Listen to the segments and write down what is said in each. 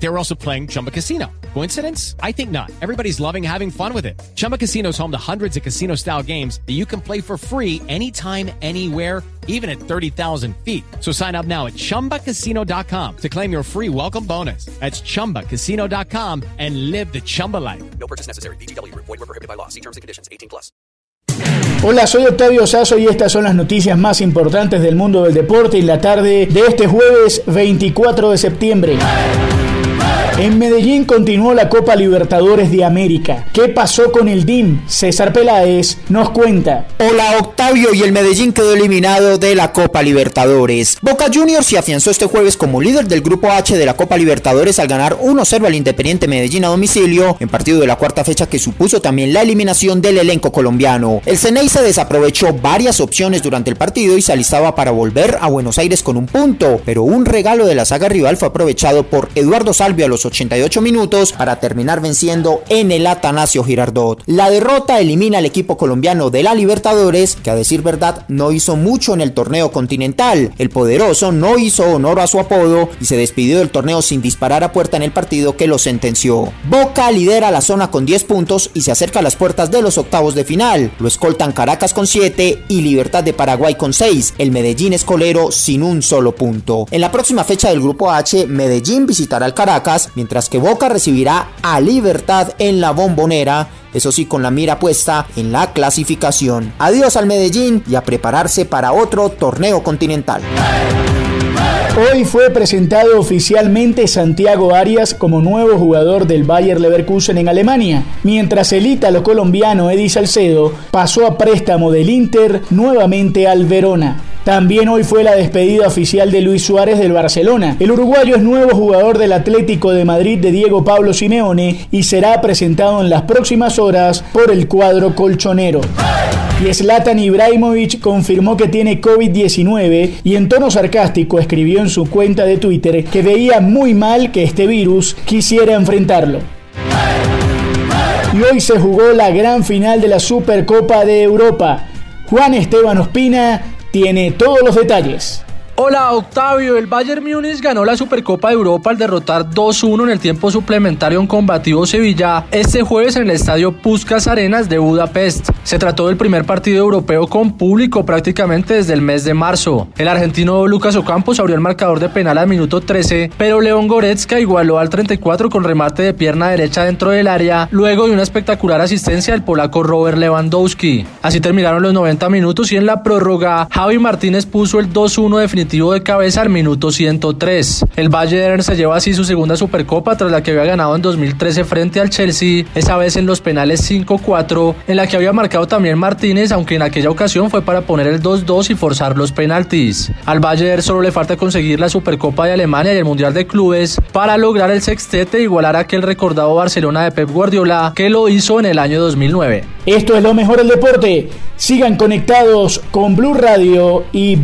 They were also playing Chumba Casino. Coincidence? I think not. Everybody's loving having fun with it. Chumba Casino is home to hundreds of casino style games that you can play for free anytime, anywhere, even at 30,000 feet. So sign up now at chumbacasino.com to claim your free welcome bonus. That's chumbacasino.com and live the Chumba life. No purchase necessary. BGW. Void were prohibited by law. See terms and conditions. 18 plus. Hola, soy Octavio Sazo y estas son las noticias más importantes del mundo del deporte en la tarde de este jueves 24 de septiembre. En Medellín continuó la Copa Libertadores de América. ¿Qué pasó con el DIM? César Peláez nos cuenta. Hola Octavio y el Medellín quedó eliminado de la Copa Libertadores. Boca Juniors se afianzó este jueves como líder del grupo H de la Copa Libertadores al ganar 1-0 al Independiente Medellín a domicilio en partido de la cuarta fecha que supuso también la eliminación del elenco colombiano. El Ceney se desaprovechó varias opciones durante el partido y se alistaba para volver a Buenos Aires con un punto, pero un regalo de la saga rival fue aprovechado por Eduardo Salvio a los 88 minutos para terminar venciendo en el Atanasio Girardot. La derrota elimina al equipo colombiano de la Libertadores, que a decir verdad no hizo mucho en el torneo continental. El poderoso no hizo honor a su apodo y se despidió del torneo sin disparar a puerta en el partido que lo sentenció. Boca lidera la zona con 10 puntos y se acerca a las puertas de los octavos de final. Lo escoltan Caracas con 7 y Libertad de Paraguay con 6. El Medellín escolero sin un solo punto. En la próxima fecha del grupo H, Medellín visitará al Caracas, mientras que Boca recibirá a Libertad en la bombonera, eso sí con la mira puesta en la clasificación. Adiós al Medellín y a prepararse para otro torneo continental. Hoy fue presentado oficialmente Santiago Arias como nuevo jugador del Bayer Leverkusen en Alemania, mientras el ítalo colombiano Eddie Salcedo pasó a préstamo del Inter nuevamente al Verona. También hoy fue la despedida oficial de Luis Suárez del Barcelona. El uruguayo es nuevo jugador del Atlético de Madrid de Diego Pablo Simeone y será presentado en las próximas horas por el cuadro colchonero. Y Zlatan Ibrahimovic confirmó que tiene COVID-19 y en tono sarcástico escribió en su cuenta de Twitter que veía muy mal que este virus quisiera enfrentarlo. Y hoy se jugó la gran final de la Supercopa de Europa. Juan Esteban Ospina tiene todos los detalles. Hola Octavio, el Bayern Múnich ganó la Supercopa de Europa al derrotar 2-1 en el tiempo suplementario en combativo Sevilla este jueves en el estadio Puskas Arenas de Budapest. Se trató del primer partido europeo con público prácticamente desde el mes de marzo. El argentino Lucas Ocampos abrió el marcador de penal al minuto 13, pero León Goretzka igualó al 34 con remate de pierna derecha dentro del área, luego de una espectacular asistencia del polaco Robert Lewandowski. Así terminaron los 90 minutos y en la prórroga Javi Martínez puso el 2-1 definitivo de cabeza al minuto 103. El Bayern se lleva así su segunda Supercopa tras la que había ganado en 2013 frente al Chelsea, esa vez en los penales 5-4, en la que había marcado también Martínez, aunque en aquella ocasión fue para poner el 2-2 y forzar los penaltis. Al Bayern solo le falta conseguir la Supercopa de Alemania y el Mundial de Clubes para lograr el sextete e igualar a aquel recordado Barcelona de Pep Guardiola que lo hizo en el año 2009. Esto es lo mejor del deporte. Sigan conectados con Blue Radio y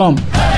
Come.